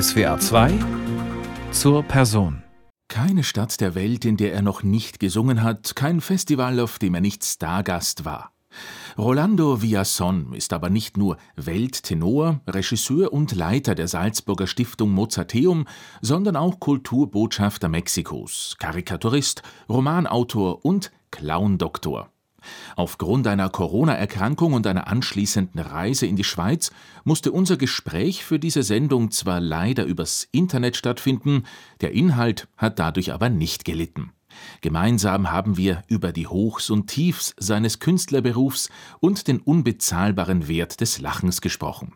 SWA 2 zur Person. Keine Stadt der Welt, in der er noch nicht gesungen hat, kein Festival, auf dem er nicht Stargast war. Rolando Villason ist aber nicht nur Welttenor, Regisseur und Leiter der Salzburger Stiftung Mozarteum, sondern auch Kulturbotschafter Mexikos, Karikaturist, Romanautor und Clowndoktor. Aufgrund einer Corona-Erkrankung und einer anschließenden Reise in die Schweiz musste unser Gespräch für diese Sendung zwar leider übers Internet stattfinden, der Inhalt hat dadurch aber nicht gelitten. Gemeinsam haben wir über die Hochs und Tiefs seines Künstlerberufs und den unbezahlbaren Wert des Lachens gesprochen.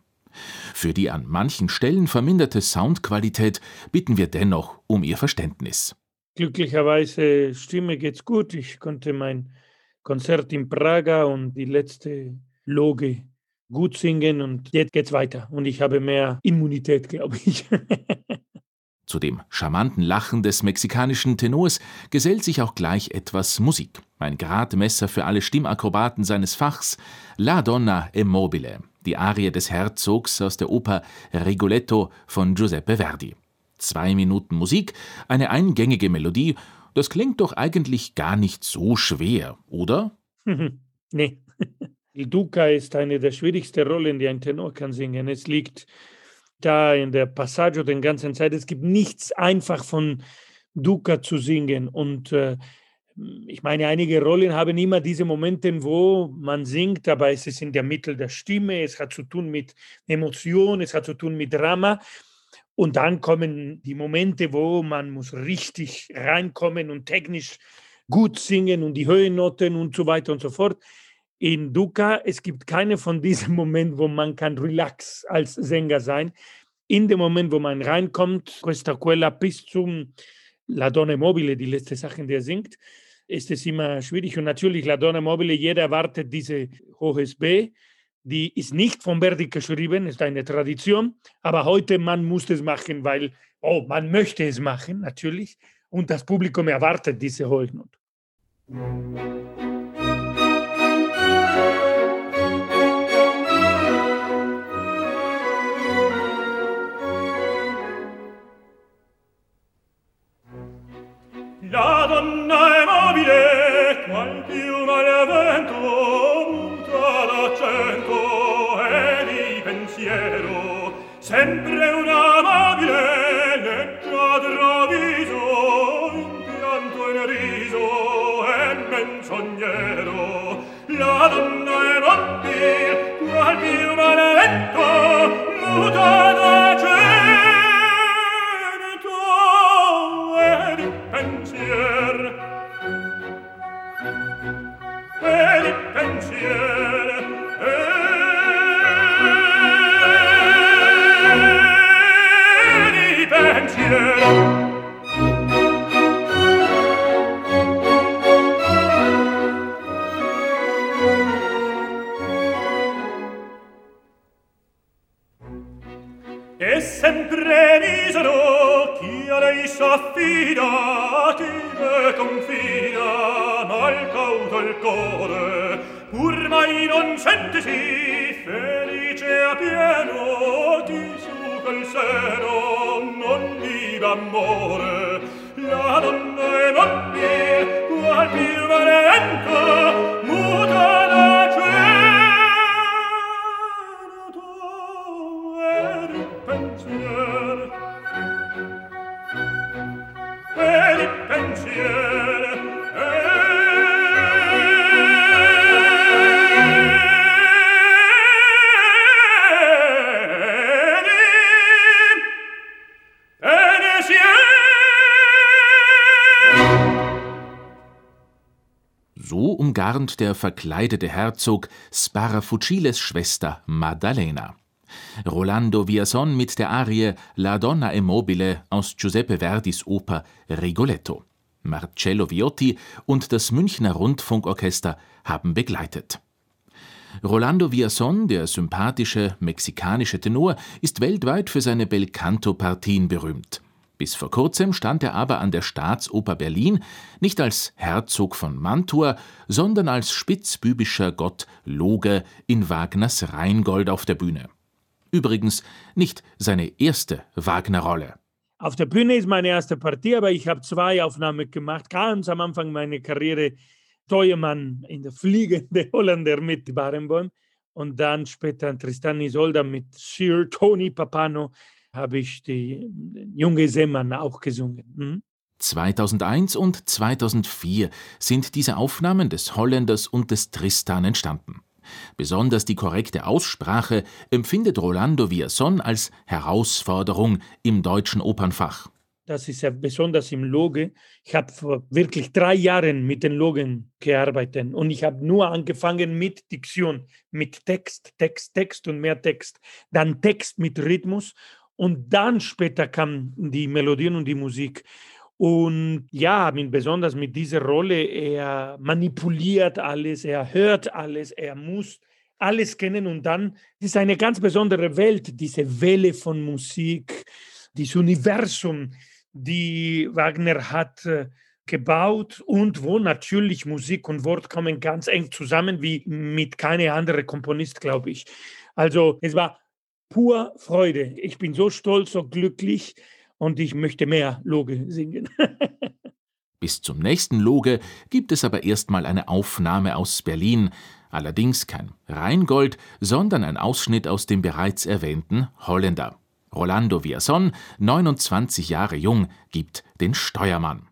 Für die an manchen Stellen verminderte Soundqualität bitten wir dennoch um Ihr Verständnis. Glücklicherweise Stimme geht's gut. Ich konnte mein Konzert in Praga und die letzte Loge gut singen und jetzt geht's weiter und ich habe mehr Immunität, glaube ich. Zu dem charmanten Lachen des mexikanischen Tenors gesellt sich auch gleich etwas Musik. Ein Gradmesser für alle Stimmakrobaten seines Fachs, La Donna è mobile, die Arie des Herzogs aus der Oper Rigoletto von Giuseppe Verdi. Zwei Minuten Musik, eine eingängige Melodie das klingt doch eigentlich gar nicht so schwer, oder? nee. Il Duca ist eine der schwierigsten Rollen, die ein Tenor kann singen. Es liegt da in der Passaggio den ganzen Zeit. Es gibt nichts einfach von Duca zu singen. Und äh, ich meine, einige Rollen haben immer diese Momente, wo man singt, aber es ist in der Mitte der Stimme, es hat zu tun mit Emotion, es hat zu tun mit Drama. Und dann kommen die Momente, wo man muss richtig reinkommen und technisch gut singen und die Höhennoten und so weiter und so fort. In Duca, es gibt keine von diesen Momenten, wo man kann relax als Sänger sein. In dem Moment, wo man reinkommt, questa quella bis zum La Donna Mobile, die letzte Sache, der er singt, ist es immer schwierig. Und natürlich, La Donna Mobile, jeder erwartet diese hohes B die ist nicht von Verdi geschrieben, ist eine Tradition, aber heute man muss es machen, weil, oh, man möchte es machen, natürlich, und das Publikum erwartet diese Hochnote. La donna è mobile, donna e notte, qual più malavento, muta sempre misero chi a lei s'affida chi le confida mal cauto il core pur mai non sentisi felice a pieno di su quel seno non viva amore. La donna è mobile qual più valente umgarnt der verkleidete Herzog Sparafuciles Schwester Maddalena. Rolando Villason mit der Arie La donna è mobile aus Giuseppe Verdis Oper Rigoletto. Marcello Viotti und das Münchner Rundfunkorchester haben begleitet. Rolando Villason, der sympathische mexikanische Tenor, ist weltweit für seine Belcanto-Partien berühmt. Bis vor kurzem stand er aber an der Staatsoper Berlin nicht als Herzog von Mantua, sondern als spitzbübischer Gott Loge in Wagners Rheingold auf der Bühne. Übrigens nicht seine erste Wagner-Rolle. Auf der Bühne ist meine erste Partie, aber ich habe zwei Aufnahmen gemacht. Ganz am Anfang meiner Karriere Steuermann in der Fliegende Holländer mit Barenboim und dann später Tristan Isolda mit Sir Tony Papano habe ich die junge Seemann auch gesungen. Hm? 2001 und 2004 sind diese Aufnahmen des Holländers und des Tristan entstanden. Besonders die korrekte Aussprache empfindet Rolando Villazon als Herausforderung im deutschen Opernfach. Das ist ja besonders im Loge. Ich habe vor wirklich drei Jahren mit den Logen gearbeitet und ich habe nur angefangen mit Diktion, mit Text, Text, Text und mehr Text. Dann Text mit Rhythmus und dann später kamen die Melodien und die Musik. Und ja, besonders mit dieser Rolle, er manipuliert alles, er hört alles, er muss alles kennen und dann ist eine ganz besondere Welt, diese Welle von Musik, dieses Universum, die Wagner hat äh, gebaut und wo natürlich Musik und Wort kommen ganz eng zusammen wie mit keinem anderen Komponist, glaube ich. Also es war pur Freude. Ich bin so stolz, so glücklich und ich möchte mehr Loge singen. Bis zum nächsten Loge gibt es aber erstmal eine Aufnahme aus Berlin, allerdings kein Rheingold, sondern ein Ausschnitt aus dem bereits erwähnten Holländer. Rolando Villazon, 29 Jahre jung, gibt den Steuermann.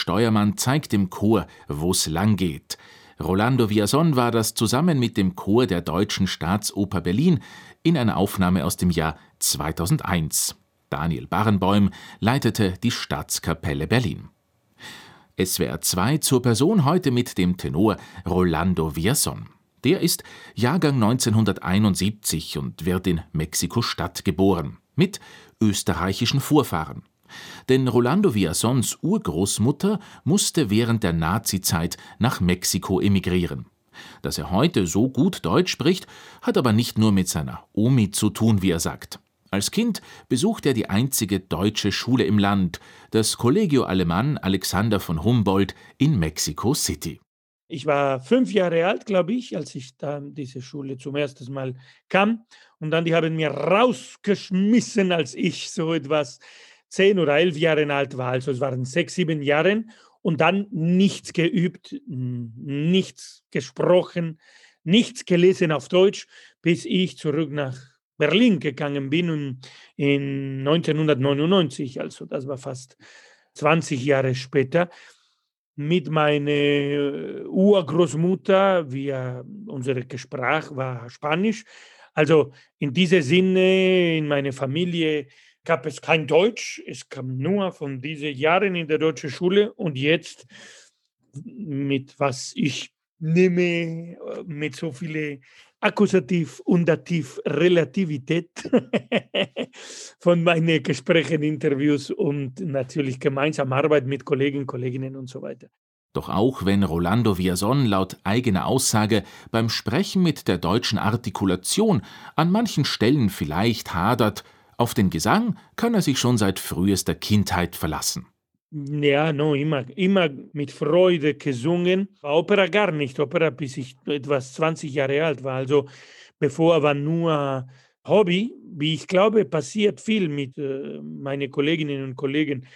Steuermann zeigt dem Chor, wo's lang geht. Rolando Villazon war das zusammen mit dem Chor der Deutschen Staatsoper Berlin in einer Aufnahme aus dem Jahr 2001. Daniel Barenboim leitete die Staatskapelle Berlin. SWR 2 zur Person heute mit dem Tenor Rolando Villazon. Der ist Jahrgang 1971 und wird in Mexiko-Stadt geboren, mit österreichischen Vorfahren. Denn Rolando Villazons Urgroßmutter musste während der Nazizeit nach Mexiko emigrieren. Dass er heute so gut Deutsch spricht, hat aber nicht nur mit seiner Omi zu tun, wie er sagt. Als Kind besucht er die einzige deutsche Schule im Land, das Collegio Alemann Alexander von Humboldt in Mexico City. Ich war fünf Jahre alt, glaube ich, als ich da diese Schule zum ersten Mal kam. Und dann die haben mir rausgeschmissen, als ich so etwas zehn oder elf Jahre alt war, also es waren sechs, sieben Jahre und dann nichts geübt, nichts gesprochen, nichts gelesen auf Deutsch, bis ich zurück nach Berlin gegangen bin und in 1999, also das war fast 20 Jahre später, mit meiner Urgroßmutter, wir, unsere Gespräch war Spanisch. Also in diesem Sinne, in meiner Familie gab es kein Deutsch, es kam nur von diesen Jahren in der deutschen Schule und jetzt mit was ich nehme, mit so vielen Akkusativ und Dativ Relativität von meinen Gesprächen, Interviews und natürlich gemeinsam Arbeit mit Kollegen, Kolleginnen und so weiter. Doch auch wenn Rolando Villason laut eigener Aussage beim Sprechen mit der deutschen Artikulation an manchen Stellen vielleicht hadert, auf den Gesang kann er sich schon seit frühester Kindheit verlassen. Ja, no, immer, immer mit Freude gesungen. Opera gar nicht. Opera, bis ich etwas 20 Jahre alt war. Also bevor war nur Hobby. Wie ich glaube, passiert viel mit äh, meinen Kolleginnen und Kollegen.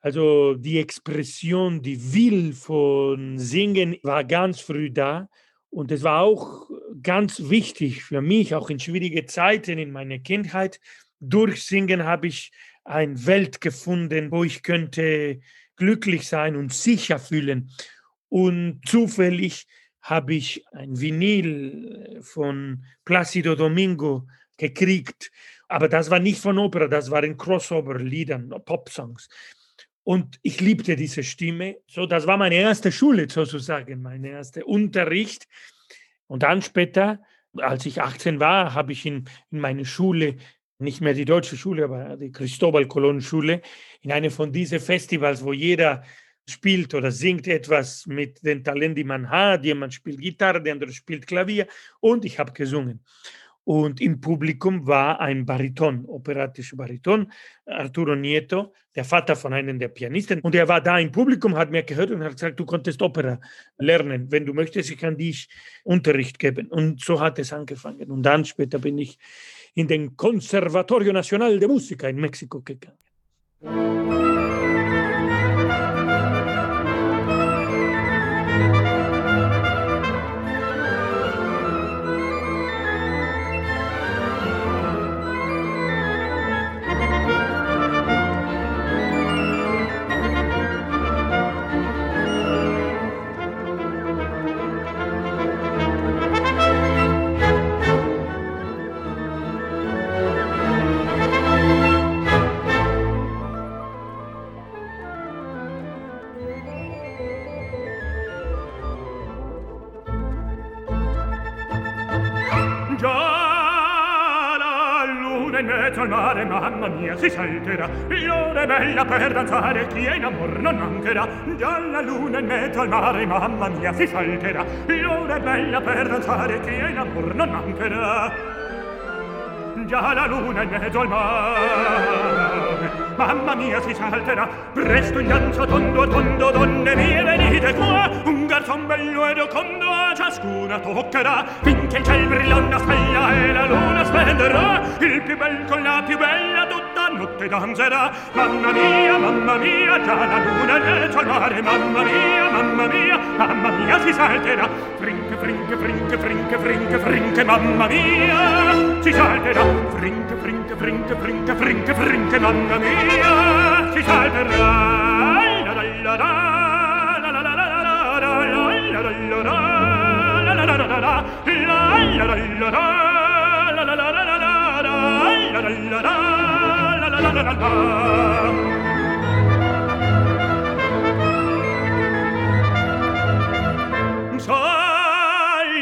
Also die Expression, die Will von Singen war ganz früh da. Und es war auch ganz wichtig für mich, auch in schwierigen Zeiten in meiner Kindheit. Durch Singen habe ich eine Welt gefunden, wo ich könnte glücklich sein und sicher fühlen. Und zufällig habe ich ein Vinyl von Placido Domingo gekriegt. Aber das war nicht von Opera, das waren Crossover-Liedern, Pop-Songs. Und ich liebte diese Stimme. So, das war meine erste Schule sozusagen, mein erster Unterricht. Und dann später, als ich 18 war, habe ich in, in meine Schule nicht mehr die deutsche Schule, aber die Cristobal Colon Schule, in einem von diesen Festivals, wo jeder spielt oder singt etwas mit den Talenten, die man hat. Jemand spielt Gitarre, der andere spielt Klavier und ich habe gesungen. Und im Publikum war ein Bariton, operatischer Bariton, Arturo Nieto, der Vater von einem der Pianisten. Und er war da im Publikum, hat mir gehört und hat gesagt, du konntest Opera lernen. Wenn du möchtest, ich kann dich Unterricht geben. Und so hat es angefangen. Und dann später bin ich y del Conservatorio Nacional de Música en México que cambia. gioia si salterà l'ora è bella per danzare chi è in amor non mancherà. La luna in mezzo al mare mamma mia si salterà l'ora è bella per danzare chi è in amor non mancherà. Già la luna in mezzo al mare mamma mia si salterà. Presto in danza tondo tondo donne mie venite qua un garzon bello e ocondo a ciascuna toccherà. Finché il ciel brilla una stella e la luna splenderà il più bel con la più bella tutta notte danzerà. Mamma mia mamma mia già la luna è al mare. Mamma mia mamma mia mamma mia si salterà frinche frinche frinche frinche frinche frinche mamma mia si salterà frinche frinche frinche frinche frinche frinche mamma mia si salterà la la la la la la la la la la la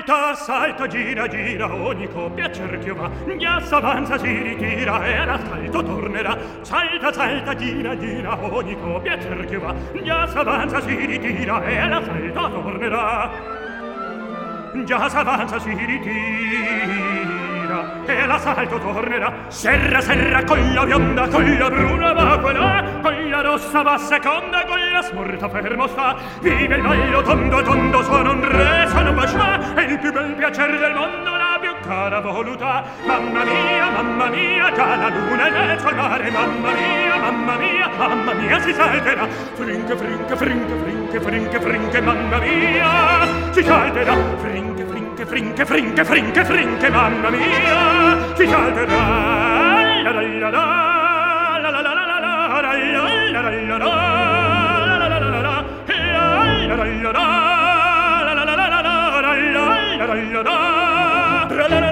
salta, salta, gira, gira, ogni coppia cerchio va, ghiassa avanza, si ritira e all'assalto tornerà. Salta, salta, gira, gira, ogni coppia cerchio va, ghiassa avanza, si ritira e all'assalto tornerà già s'avanza si ritira e l'assalto tornerà. Serra serra con la bionda con la bruna va quella con la rossa va seconda con la smorta fermo sta. Vive il ballo tondo tondo suona un re suona un bacià è il più bel piacere del mondo la più cara voluta. Mamma mia mamma mia già la luna è nel suo mare. Mamma mia mamma mia mamma mia si salterà. Frinca frinca frinca frinca frinche, frinche, frinche, mamma mia, si calderà. Frinche, frinche, frinche, frinche, frinche, frinche, mamma mia, la la La la la la, la la la la la la, la la la la la, la la la la la, la la la la la, la la la la la, la la la la la, la la la la la,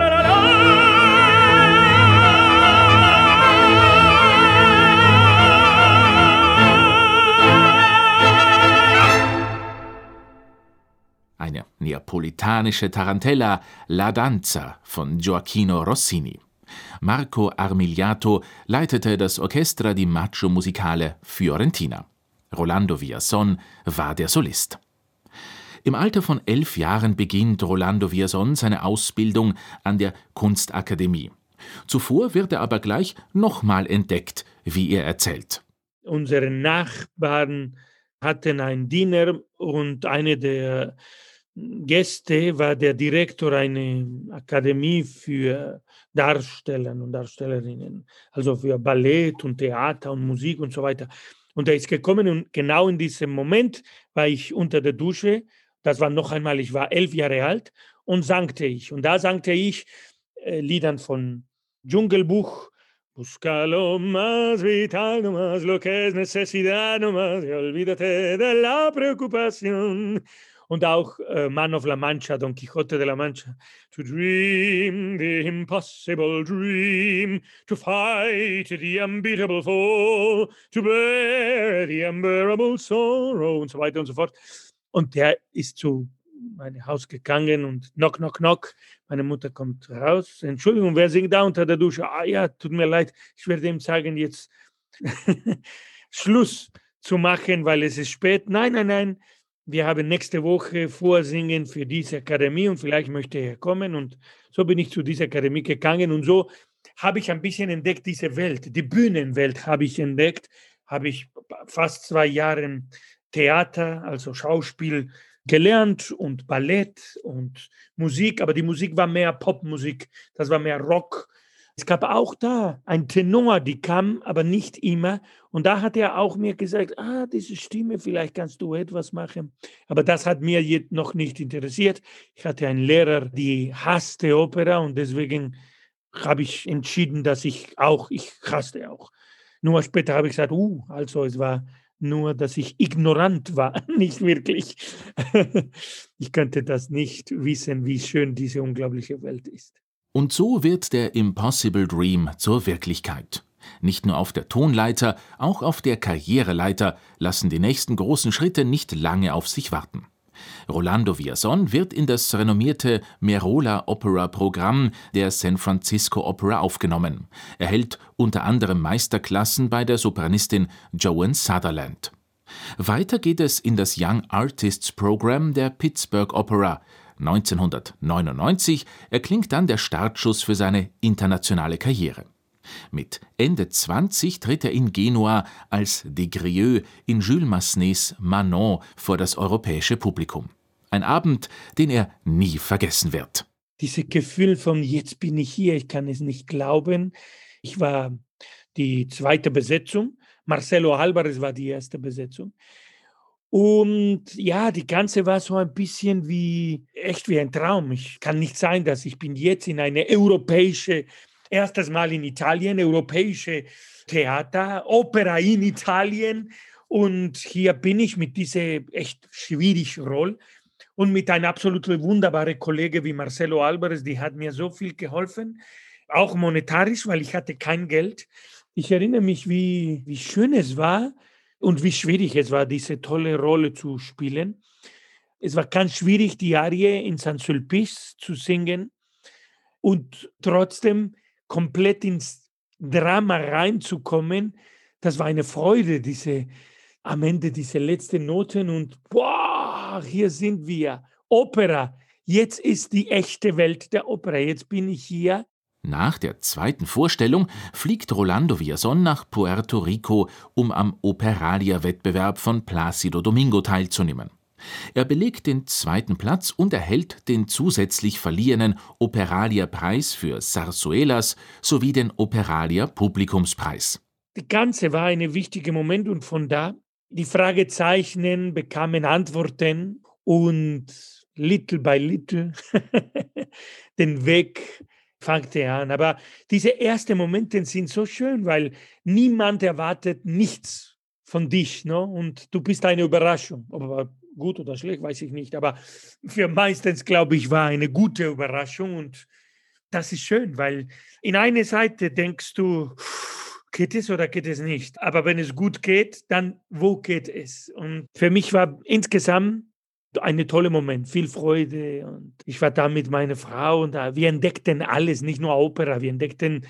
Eine neapolitanische Tarantella La Danza von Gioacchino Rossini. Marco Armigliato leitete das Orchestra di Maggio Musicale Fiorentina. Rolando Villason war der Solist. Im Alter von elf Jahren beginnt Rolando Villason seine Ausbildung an der Kunstakademie. Zuvor wird er aber gleich nochmal entdeckt, wie er erzählt. Unsere Nachbarn hatten einen Diener und eine der Gäste war der Direktor einer Akademie für Darsteller und Darstellerinnen, also für Ballett und Theater und Musik und so weiter. Und er ist gekommen und genau in diesem Moment war ich unter der Dusche. Das war noch einmal, ich war elf Jahre alt und sangte ich. Und da sangte ich äh, Liedern von Dschungelbuch, Busca lo más vital, no más lo que es necesidad, no más y olvídate de la preocupación und auch äh, Man of La Mancha, Don Quixote de la Mancha. To dream the impossible dream, to fight the unbeatable foe, to bear the unbearable sorrow und so weiter und so fort. Und der ist zu meinem Haus gegangen und knock, knock, knock. Meine Mutter kommt raus. Entschuldigung, wer singt da unter der Dusche? Ah ja, tut mir leid, ich werde ihm sagen, jetzt Schluss zu machen, weil es ist spät. Nein, nein, nein, wir haben nächste Woche Vorsingen für diese Akademie und vielleicht möchte er kommen. Und so bin ich zu dieser Akademie gegangen. Und so habe ich ein bisschen entdeckt, diese Welt, die Bühnenwelt habe ich entdeckt, habe ich fast zwei Jahre Theater, also Schauspiel gelernt und Ballett und Musik, aber die Musik war mehr Popmusik, das war mehr Rock, es gab auch da ein Tenor, die kam, aber nicht immer. Und da hat er auch mir gesagt, ah, diese Stimme, vielleicht kannst du etwas machen. Aber das hat mir noch nicht interessiert. Ich hatte einen Lehrer, die hasste Opera und deswegen habe ich entschieden, dass ich auch, ich hasste auch. Nur später habe ich gesagt, uh, also es war nur, dass ich ignorant war, nicht wirklich. ich könnte das nicht wissen, wie schön diese unglaubliche Welt ist. Und so wird der Impossible Dream zur Wirklichkeit. Nicht nur auf der Tonleiter, auch auf der Karriereleiter lassen die nächsten großen Schritte nicht lange auf sich warten. Rolando Villason wird in das renommierte Merola Opera Programm der San Francisco Opera aufgenommen. Er hält unter anderem Meisterklassen bei der Sopranistin Joan Sutherland. Weiter geht es in das Young Artists Program der Pittsburgh Opera, 1999 erklingt dann der Startschuss für seine internationale Karriere. Mit Ende 20 tritt er in Genua als De Grieux in Jules Massenets Manon vor das europäische Publikum. Ein Abend, den er nie vergessen wird. Dieses Gefühl von jetzt bin ich hier, ich kann es nicht glauben. Ich war die zweite Besetzung. Marcelo Alvarez war die erste Besetzung. Und ja, die ganze war so ein bisschen wie, echt wie ein Traum. Ich kann nicht sein, dass ich bin jetzt in eine europäische, erstes Mal in Italien, europäische Theater, Opera in Italien. Und hier bin ich mit dieser echt schwierigen Rolle und mit einem absolut wunderbaren Kollege wie Marcelo Alvarez, die hat mir so viel geholfen, auch monetarisch, weil ich hatte kein Geld. Ich erinnere mich, wie, wie schön es war, und wie schwierig es war, diese tolle Rolle zu spielen. Es war ganz schwierig, die Arie in San Sulpice zu singen und trotzdem komplett ins Drama reinzukommen. Das war eine Freude, diese am Ende diese letzten Noten und boah, hier sind wir. Opera. Jetzt ist die echte Welt der Opera. Jetzt bin ich hier nach der zweiten Vorstellung fliegt Rolando Villason nach Puerto Rico, um am Operalia-Wettbewerb von Plácido Domingo teilzunehmen. Er belegt den zweiten Platz und erhält den zusätzlich verliehenen Operalia-Preis für Zarzuelas sowie den Operalia-Publikumspreis. Das Ganze war ein wichtiger Moment und von da die Fragezeichen bekamen Antworten und little by little den Weg fängt er an. Aber diese ersten Momente sind so schön, weil niemand erwartet nichts von dich. Ne? Und du bist eine Überraschung. Aber gut oder schlecht, weiß ich nicht. Aber für meistens, glaube ich, war eine gute Überraschung. Und das ist schön, weil in einer Seite denkst du, geht es oder geht es nicht? Aber wenn es gut geht, dann wo geht es? Und für mich war insgesamt ein toller Moment, viel Freude. Und ich war da mit meiner Frau und da, wir entdeckten alles, nicht nur Opera, wir entdeckten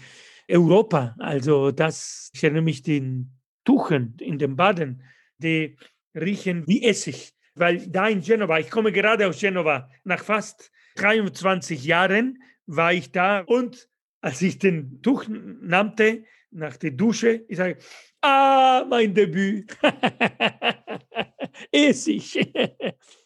Europa. Also das, ich erinnere mich den Tuchen in den Baden, die riechen wie Essig. Weil da in Genova, ich komme gerade aus Genova, nach fast 23 Jahren war ich da und als ich den Tuch nahmte, nach der Dusche, ich sage, ah, mein Debüt. Essig.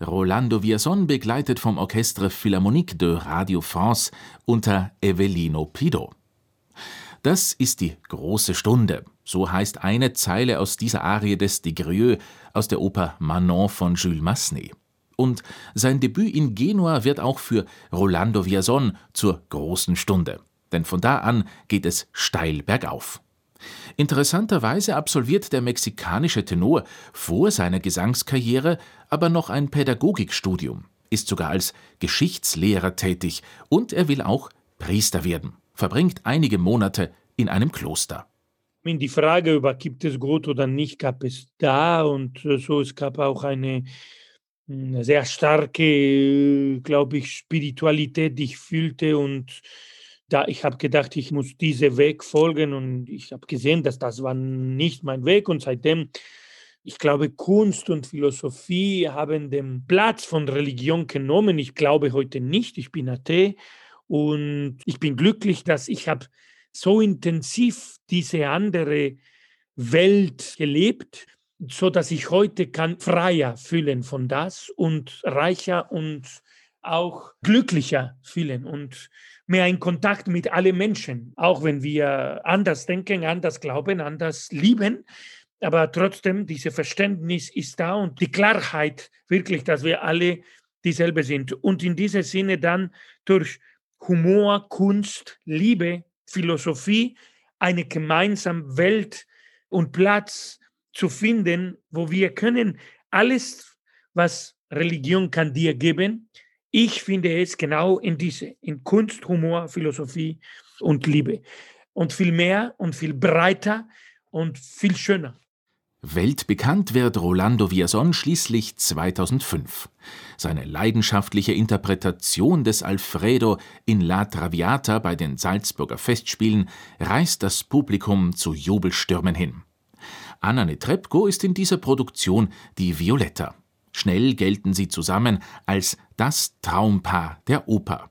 Rolando Villazon begleitet vom Orchestre Philharmonique de Radio France unter Evelino Pido. Das ist die große Stunde, so heißt eine Zeile aus dieser Arie des Desgrieux aus der Oper Manon von Jules Massenet. Und sein Debüt in Genua wird auch für Rolando Villazon zur großen Stunde, denn von da an geht es steil bergauf. Interessanterweise absolviert der mexikanische Tenor vor seiner Gesangskarriere aber noch ein Pädagogikstudium, ist sogar als Geschichtslehrer tätig und er will auch Priester werden, verbringt einige Monate in einem Kloster. Die Frage über gibt es Gott oder nicht gab es da und so es gab auch eine hm, sehr starke, glaube ich, Spiritualität, die ich fühlte und Da ich habe gedacht, ich muss diese Weg folgen und ich habe gesehen, dass das war nicht mein Weg und seitdem ich glaube, Kunst und Philosophie haben den Platz von Religion genommen. Ich glaube heute nicht, ich bin Athee und ich bin glücklich, dass ich habe so intensiv diese andere Welt gelebt, so dass ich heute kann freier fühlen von das und reicher und auch glücklicher fühlen und mehr in Kontakt mit allen Menschen, auch wenn wir anders denken, anders glauben, anders lieben. Aber trotzdem, dieses Verständnis ist da und die Klarheit wirklich, dass wir alle dieselbe sind. Und in diesem Sinne dann durch Humor, Kunst, Liebe, Philosophie eine gemeinsame Welt und Platz zu finden, wo wir können alles, was Religion kann dir geben, ich finde es genau in diese, in Kunst, Humor, Philosophie und Liebe. Und viel mehr und viel breiter und viel schöner. Weltbekannt wird Rolando Villazon schließlich 2005. Seine leidenschaftliche Interpretation des Alfredo in La Traviata bei den Salzburger Festspielen reißt das Publikum zu Jubelstürmen hin. Anna Netrebko ist in dieser Produktion die Violetta. Schnell gelten sie zusammen als das Traumpaar der Oper.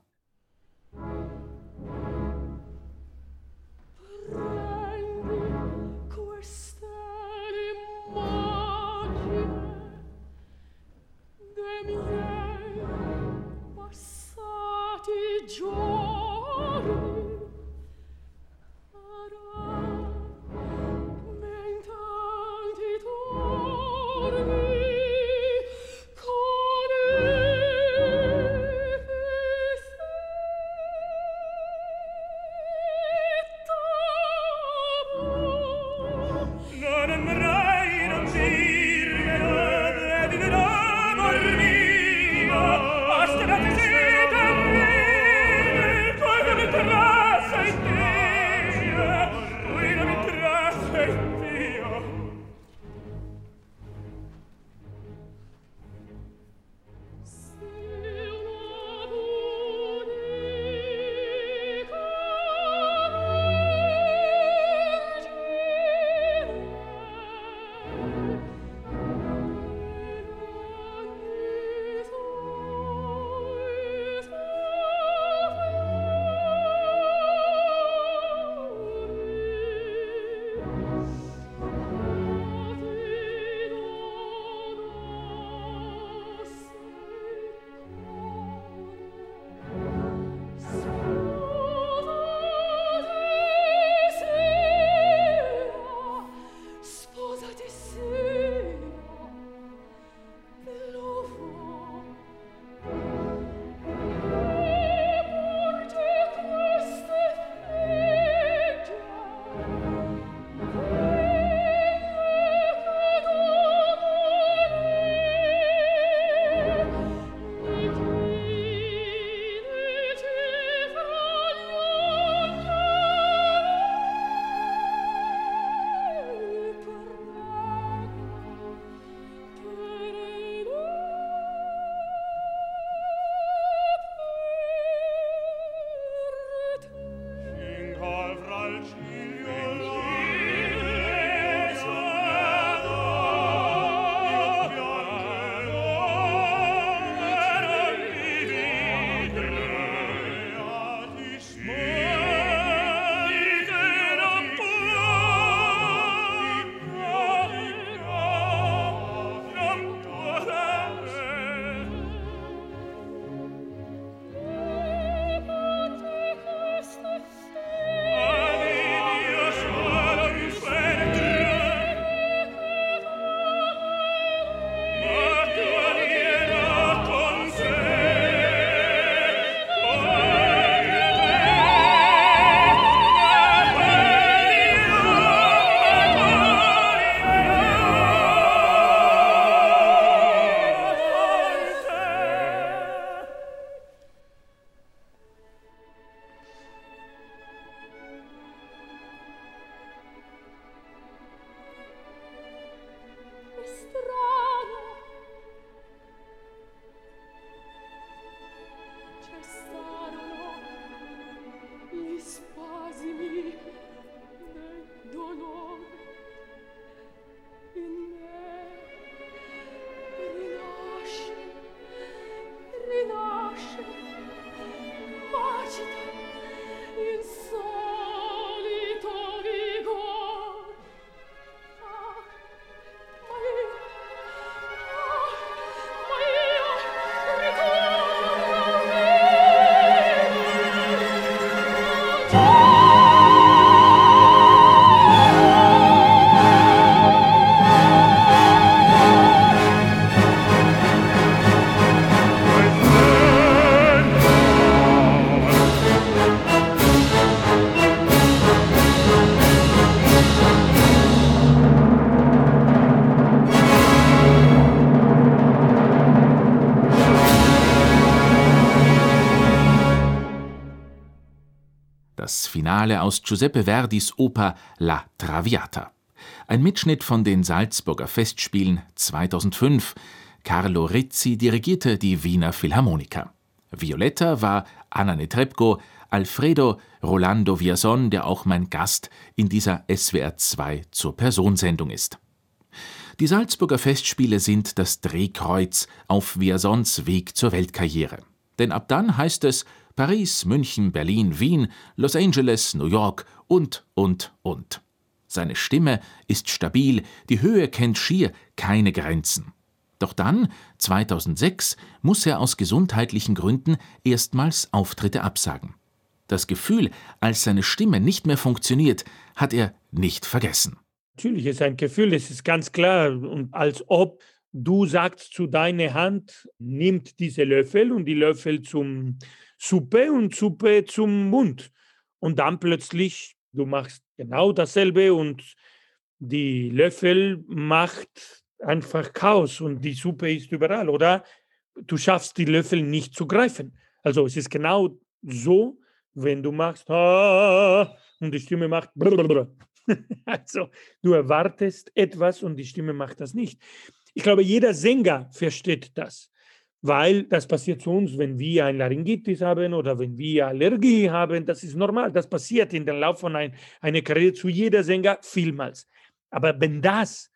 Das Finale aus Giuseppe Verdis Oper La Traviata. Ein Mitschnitt von den Salzburger Festspielen 2005. Carlo Rizzi dirigierte die Wiener Philharmoniker. Violetta war Anna Netrebko, Alfredo Rolando Viason, der auch mein Gast in dieser SWR 2 zur Personsendung ist. Die Salzburger Festspiele sind das Drehkreuz auf Viasons Weg zur Weltkarriere. Denn ab dann heißt es Paris, München, Berlin, Wien, Los Angeles, New York und, und, und. Seine Stimme ist stabil, die Höhe kennt schier keine Grenzen. Doch dann, 2006, muss er aus gesundheitlichen Gründen erstmals Auftritte absagen. Das Gefühl, als seine Stimme nicht mehr funktioniert, hat er nicht vergessen. Natürlich ist ein Gefühl, es ist ganz klar. Und als ob du sagst zu deiner Hand, nimmt diese Löffel und die Löffel zum Suppe und Suppe zum Mund. Und dann plötzlich, du machst genau dasselbe und die Löffel macht einfach Chaos und die Suppe ist überall. Oder du schaffst die Löffel nicht zu greifen. Also es ist genau so, wenn du machst und die Stimme macht Also du erwartest etwas und die Stimme macht das nicht. Ich glaube, jeder Sänger versteht das, weil das passiert zu uns, wenn wir ein Laryngitis haben oder wenn wir Allergie haben. Das ist normal. Das passiert in den Lauf von ein, einer Karriere zu jeder Sänger vielmals. Aber wenn das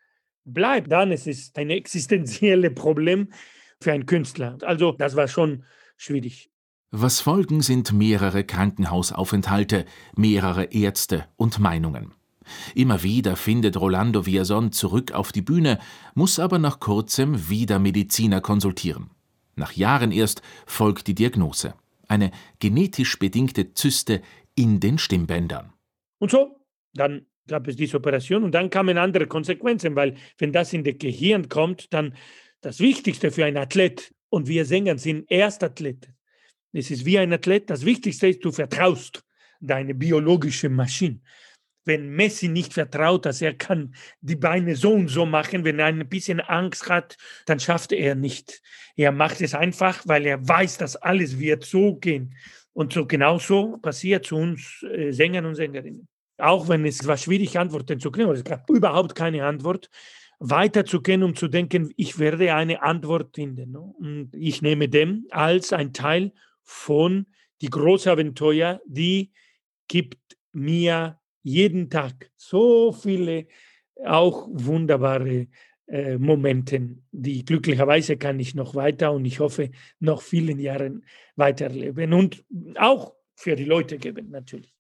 bleibt, dann ist es ein existenzielles Problem für einen Künstler. Also das war schon schwierig. Was folgen sind mehrere Krankenhausaufenthalte, mehrere Ärzte und Meinungen. Immer wieder findet Rolando Villason zurück auf die Bühne, muss aber nach kurzem wieder Mediziner konsultieren. Nach Jahren erst folgt die Diagnose. Eine genetisch bedingte Zyste in den Stimmbändern. Und so, dann gab es diese Operation und dann kamen andere Konsequenzen, weil wenn das in das Gehirn kommt, dann das Wichtigste für einen Athlet, und wir Sänger sind Erstathleten. Es ist wie ein Athlet, das Wichtigste ist, du vertraust deine biologische Maschine wenn Messi nicht vertraut, dass er kann die Beine so und so machen, wenn er ein bisschen Angst hat, dann schafft er nicht. Er macht es einfach, weil er weiß, dass alles wird so gehen. Und so genauso passiert zu uns äh, Sängern und Sängerinnen. Auch wenn es war schwierig, Antworten zu kriegen, es gab überhaupt keine Antwort, weiterzugehen, um zu denken, ich werde eine Antwort finden. Ne? Und ich nehme dem als ein Teil von die große Abenteuer, die gibt mir jeden Tag so viele auch wunderbare äh, Momente, die glücklicherweise kann ich noch weiter und ich hoffe noch vielen Jahren weiterleben und auch für die Leute geben natürlich.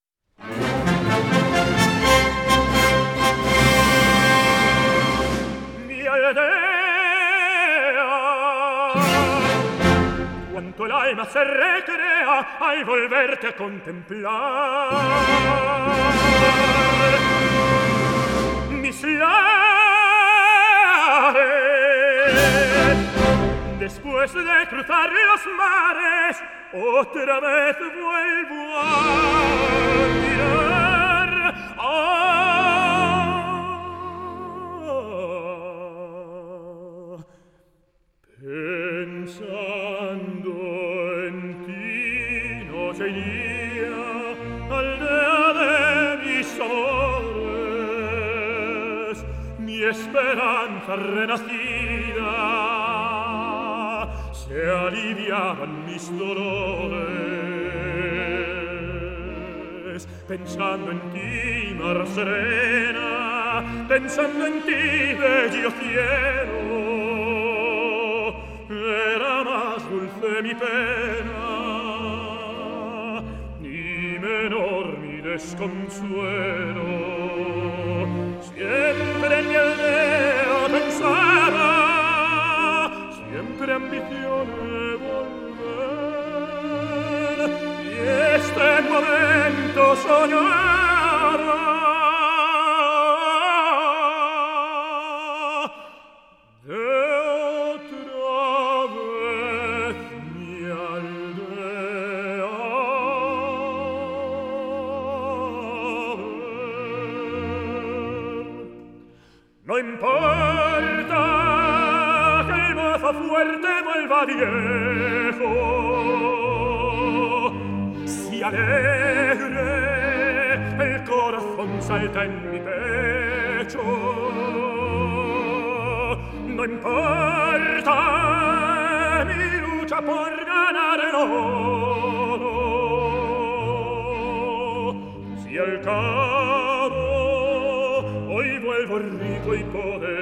quanto l'alma se recrea al volverte a contemplar después de cruzar los mares otra vez vuelvo a mirar pensando speranza renascida se aliviaban mis dolores pensando en ti mar serena pensando en ti bello cielo era más dulce mi pena ni menor mi desconsuelo. Siempre en mi aldea pensaba, siempre ambicioné volver. Y este momento soñaba, viejo si alegre el corazón salta en mi pecho. No importa mi lucha por ganarlo si al cabo hoy vuelvo rico y poderoso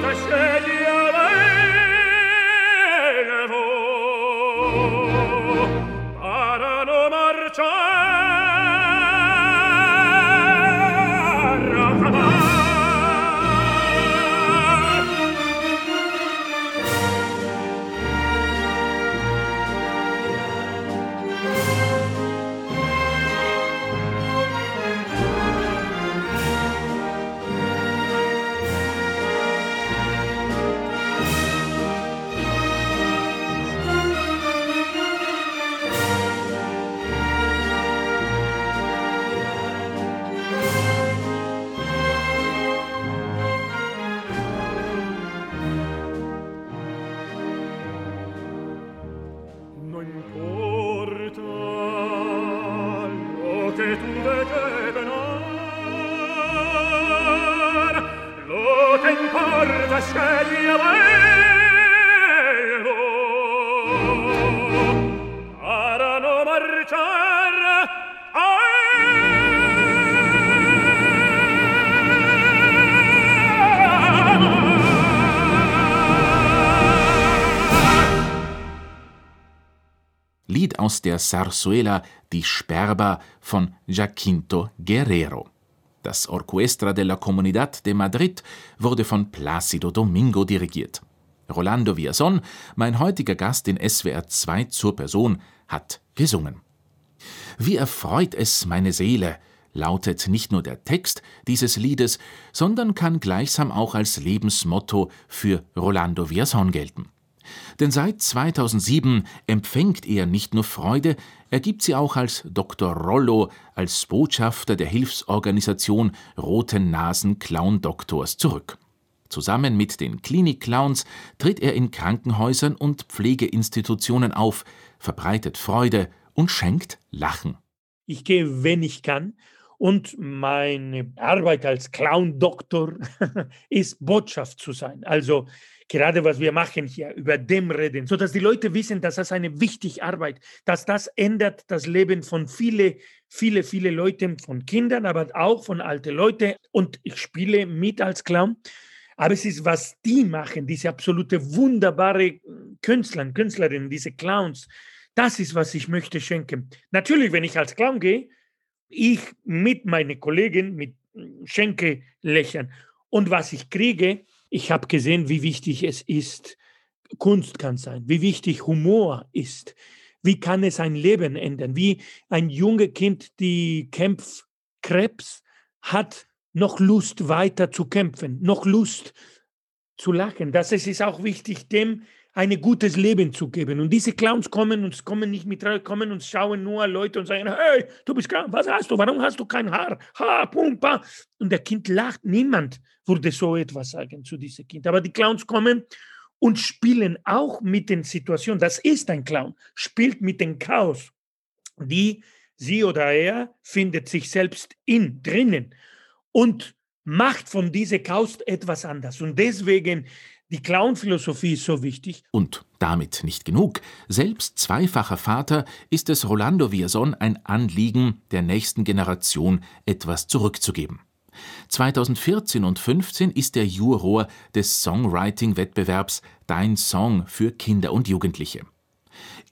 Aus der Zarzuela Die Sperba von Jacinto Guerrero. Das Orquestra de la Comunidad de Madrid wurde von Plácido Domingo dirigiert. Rolando Villazón, mein heutiger Gast in SWR 2 zur Person, hat gesungen. Wie erfreut es meine Seele, lautet nicht nur der Text dieses Liedes, sondern kann gleichsam auch als Lebensmotto für Rolando Villazón gelten. Denn seit 2007 empfängt er nicht nur Freude, er gibt sie auch als Dr. Rollo, als Botschafter der Hilfsorganisation Roten Nasen Clown Doktors zurück. Zusammen mit den Klinik-Clowns tritt er in Krankenhäusern und Pflegeinstitutionen auf, verbreitet Freude und schenkt Lachen. Ich gehe, wenn ich kann. Und meine Arbeit als Clown-Doktor ist Botschaft zu sein. Also gerade was wir machen hier, über dem reden, sodass die Leute wissen, dass das eine wichtige Arbeit, dass das ändert das Leben von viele, viele, viele Leuten, von Kindern, aber auch von alten Leuten. Und ich spiele mit als Clown. Aber es ist, was die machen, diese absolute wunderbare Künstler, Künstlerinnen, diese Clowns, das ist, was ich möchte schenken. Natürlich, wenn ich als Clown gehe, ich mit meinen Kollegen mit schenke lächeln. Und was ich kriege, ich habe gesehen, wie wichtig es ist, Kunst kann sein, wie wichtig Humor ist, wie kann es ein Leben ändern, wie ein junge Kind, die kämpft Krebs, hat noch Lust weiter zu kämpfen, noch Lust zu lachen. Das ist auch wichtig, dem ein gutes Leben zu geben. Und diese Clowns kommen und kommen nicht mit, kommen und schauen nur Leute und sagen, hey, du bist Clown, was hast du, warum hast du kein Haar? Ha, pumpa. Und der Kind lacht. Niemand würde so etwas sagen zu diesem Kind. Aber die Clowns kommen und spielen auch mit den Situationen. Das ist ein Clown, spielt mit dem Chaos, die sie oder er findet sich selbst in, drinnen und macht von diesem Chaos etwas anders. Und deswegen die Clown-Philosophie ist so wichtig. Und damit nicht genug. Selbst zweifacher Vater ist es Rolando Villazón ein Anliegen, der nächsten Generation etwas zurückzugeben. 2014 und 15 ist er Juror des Songwriting-Wettbewerbs Dein Song für Kinder und Jugendliche.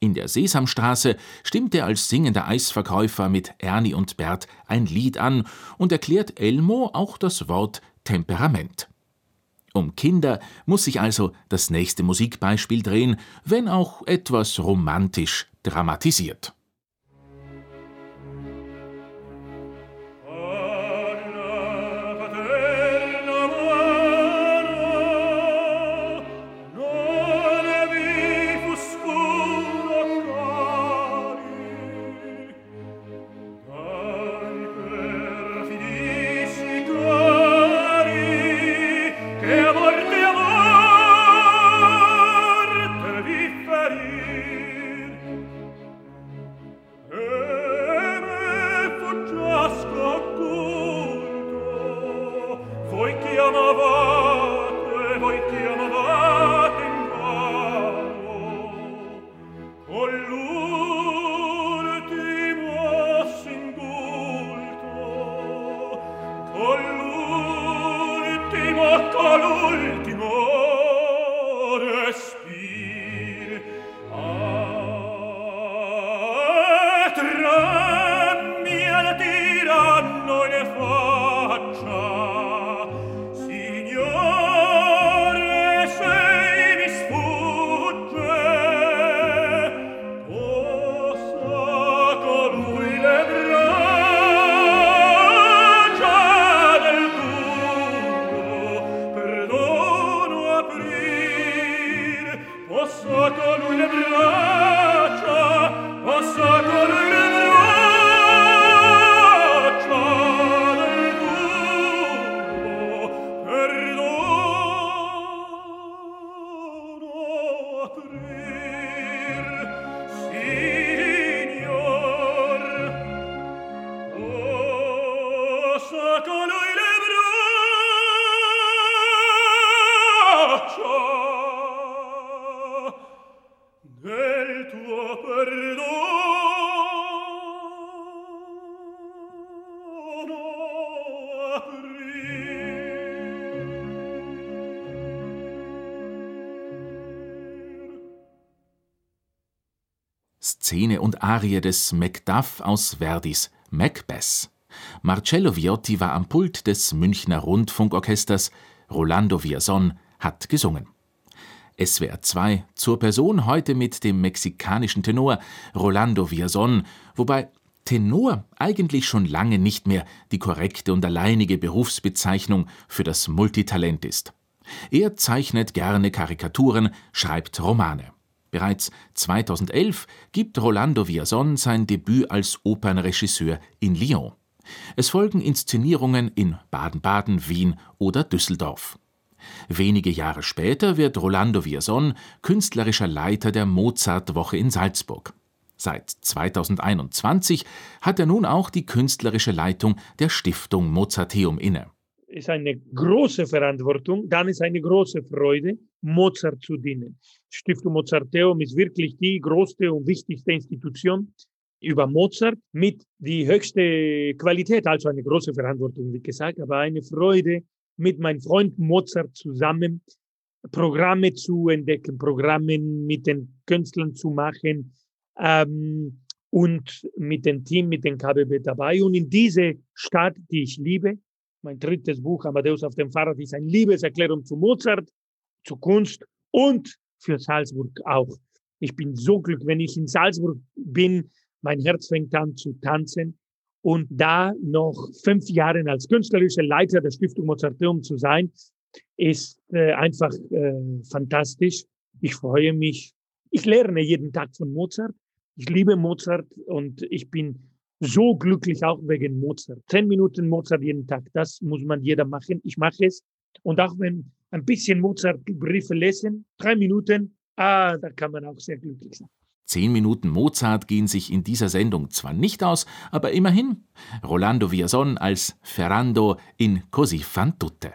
In der Sesamstraße stimmt er als singender Eisverkäufer mit Ernie und Bert ein Lied an und erklärt Elmo auch das Wort Temperament. Um Kinder muss sich also das nächste Musikbeispiel drehen, wenn auch etwas romantisch dramatisiert. Szene und Arie des Macduff aus Verdis Macbeth. Marcello Viotti war am Pult des Münchner Rundfunkorchesters, Rolando Villazon hat gesungen. SWR 2 zur Person heute mit dem mexikanischen Tenor Rolando Villazon, wobei Tenor eigentlich schon lange nicht mehr die korrekte und alleinige Berufsbezeichnung für das Multitalent ist. Er zeichnet gerne Karikaturen, schreibt Romane. Bereits 2011 gibt Rolando Villazon sein Debüt als Opernregisseur in Lyon. Es folgen Inszenierungen in Baden-Baden, Wien oder Düsseldorf. Wenige Jahre später wird Rolando Villazon künstlerischer Leiter der Mozartwoche in Salzburg. Seit 2021 hat er nun auch die künstlerische Leitung der Stiftung Mozarteum inne ist eine große Verantwortung, dann ist eine große Freude, Mozart zu dienen. Stiftung Mozarteum ist wirklich die größte und wichtigste Institution über Mozart mit die höchste Qualität, also eine große Verantwortung, wie gesagt, aber eine Freude, mit meinem Freund Mozart zusammen Programme zu entdecken, Programme mit den Künstlern zu machen ähm, und mit dem Team, mit dem KBB dabei. Und in diese Stadt, die ich liebe, mein drittes Buch, Amadeus auf dem Fahrrad, ist eine Liebeserklärung zu Mozart, zu Kunst und für Salzburg auch. Ich bin so glücklich, wenn ich in Salzburg bin, mein Herz fängt an zu tanzen. Und da noch fünf Jahre als künstlerischer Leiter der Stiftung Mozarteum zu sein, ist äh, einfach äh, fantastisch. Ich freue mich. Ich lerne jeden Tag von Mozart. Ich liebe Mozart und ich bin so glücklich auch wegen Mozart. Zehn Minuten Mozart jeden Tag, das muss man jeder machen. Ich mache es. Und auch wenn ein bisschen Mozart-Briefe lesen, drei Minuten, ah, da kann man auch sehr glücklich sein. Zehn Minuten Mozart gehen sich in dieser Sendung zwar nicht aus, aber immerhin. Rolando Villazon als Ferrando in Così fan tutte.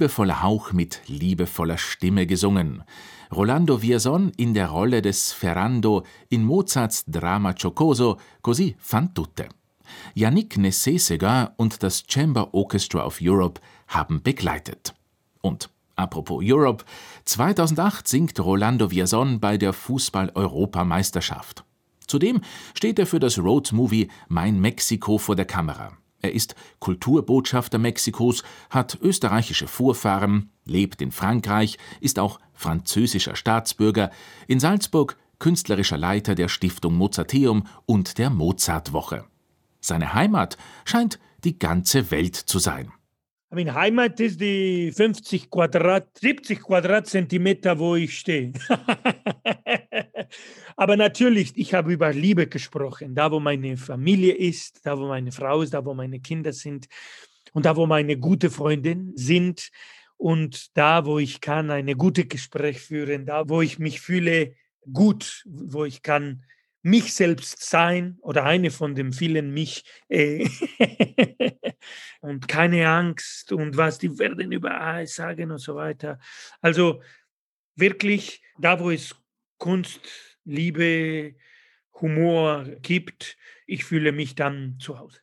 Liebevoller Hauch mit liebevoller Stimme gesungen. Rolando Vierson in der Rolle des Ferrando in Mozarts Drama Giocoso Così fan tutte. Yannick Nessé-Seguin und das Chamber Orchestra of Europe haben begleitet. Und apropos Europe, 2008 singt Rolando Vierson bei der Fußball-Europameisterschaft. Zudem steht er für das Road-Movie Mein Mexiko vor der Kamera. Er ist Kulturbotschafter Mexikos, hat österreichische Vorfahren, lebt in Frankreich, ist auch französischer Staatsbürger, in Salzburg künstlerischer Leiter der Stiftung Mozarteum und der Mozartwoche. Seine Heimat scheint die ganze Welt zu sein. I mean, Heimat ist die 50 Quadrat, 70 Quadratzentimeter, wo ich stehe. Aber natürlich, ich habe über Liebe gesprochen. Da, wo meine Familie ist, da, wo meine Frau ist, da, wo meine Kinder sind und da, wo meine gute Freundin sind und da, wo ich kann, ein gutes Gespräch führen, da, wo ich mich fühle gut, wo ich kann mich selbst sein oder eine von den vielen mich äh, und keine Angst und was die werden überall sagen und so weiter. Also wirklich da, wo es Kunst, Liebe, Humor gibt, ich fühle mich dann zu Hause.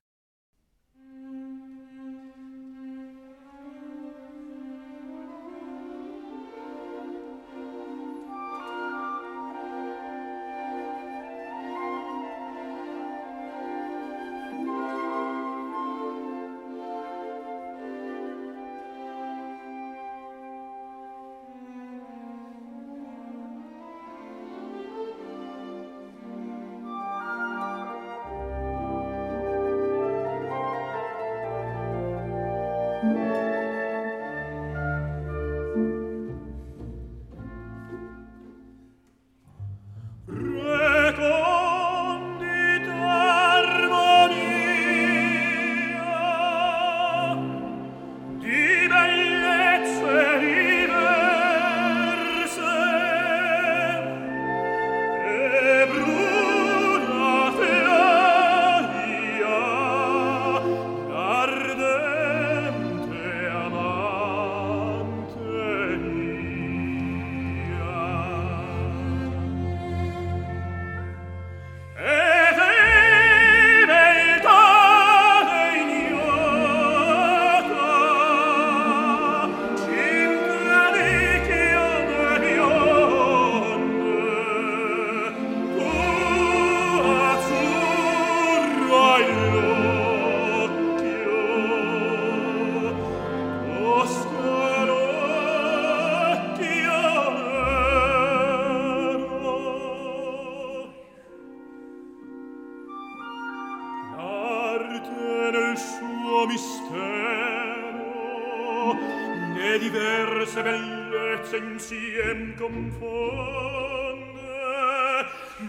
diverse bellezze insiem confonde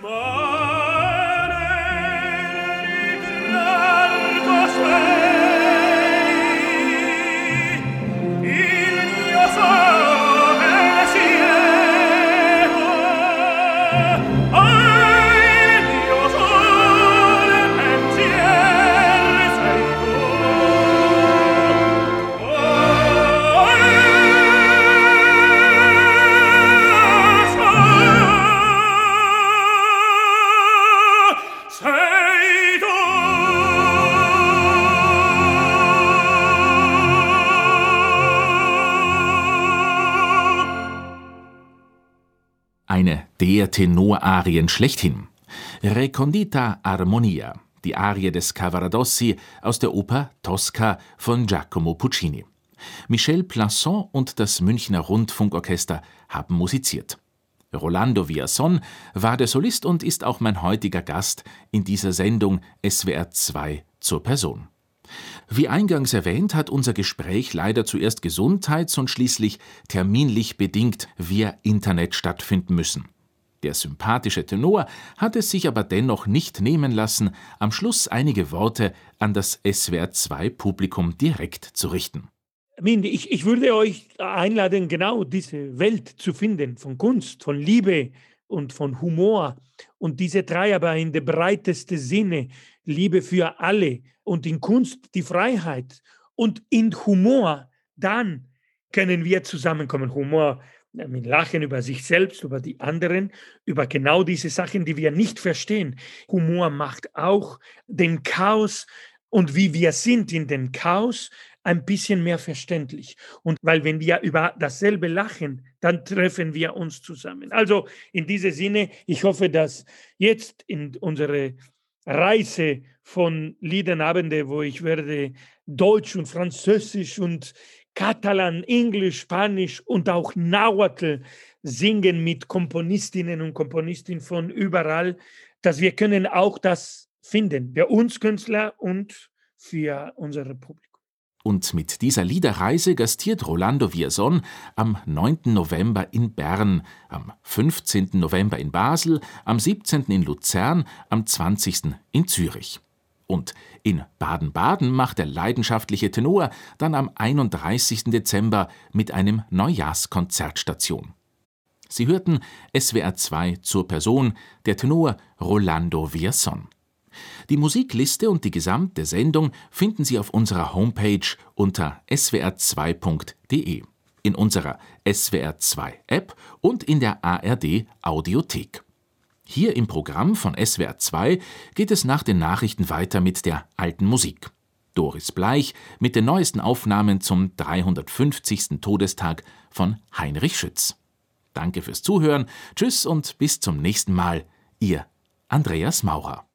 ma ne ricrar cos'è der Tenorarien schlechthin. Recondita Armonia, die Arie des Cavaradossi aus der Oper Tosca von Giacomo Puccini. Michel Plançon und das Münchner Rundfunkorchester haben musiziert. Rolando Villazon war der Solist und ist auch mein heutiger Gast in dieser Sendung SWR 2 zur Person. Wie eingangs erwähnt, hat unser Gespräch leider zuerst gesundheits- und schließlich terminlich bedingt via Internet stattfinden müssen. Der sympathische Tenor hat es sich aber dennoch nicht nehmen lassen, am Schluss einige Worte an das SWR2-Publikum direkt zu richten. Ich, ich würde euch einladen, genau diese Welt zu finden von Kunst, von Liebe und von Humor und diese drei aber in der breitesten Sinne, Liebe für alle und in Kunst die Freiheit und in Humor dann können wir zusammenkommen. Humor mit Lachen über sich selbst, über die anderen, über genau diese Sachen, die wir nicht verstehen. Humor macht auch den Chaos und wie wir sind in den Chaos ein bisschen mehr verständlich. Und weil wenn wir über dasselbe lachen, dann treffen wir uns zusammen. Also in diesem Sinne, ich hoffe, dass jetzt in unsere Reise von Liederabende, wo ich werde Deutsch und Französisch und Katalan, Englisch, Spanisch und auch Nahuatl singen mit Komponistinnen und Komponisten von überall, dass wir können auch das finden, für uns Künstler und für unsere Publikum. Und mit dieser Liederreise gastiert Rolando Villazon am 9. November in Bern, am 15. November in Basel, am 17. in Luzern, am 20. in Zürich. Und in Baden-Baden macht der leidenschaftliche Tenor dann am 31. Dezember mit einem Neujahrskonzert Station. Sie hörten SWR 2 zur Person, der Tenor Rolando Villazon. Die Musikliste und die gesamte Sendung finden Sie auf unserer Homepage unter swr2.de, in unserer SWR2 App und in der ARD Audiothek. Hier im Programm von SWR 2 geht es nach den Nachrichten weiter mit der alten Musik. Doris Bleich mit den neuesten Aufnahmen zum 350. Todestag von Heinrich Schütz. Danke fürs Zuhören, tschüss und bis zum nächsten Mal, Ihr Andreas Maurer.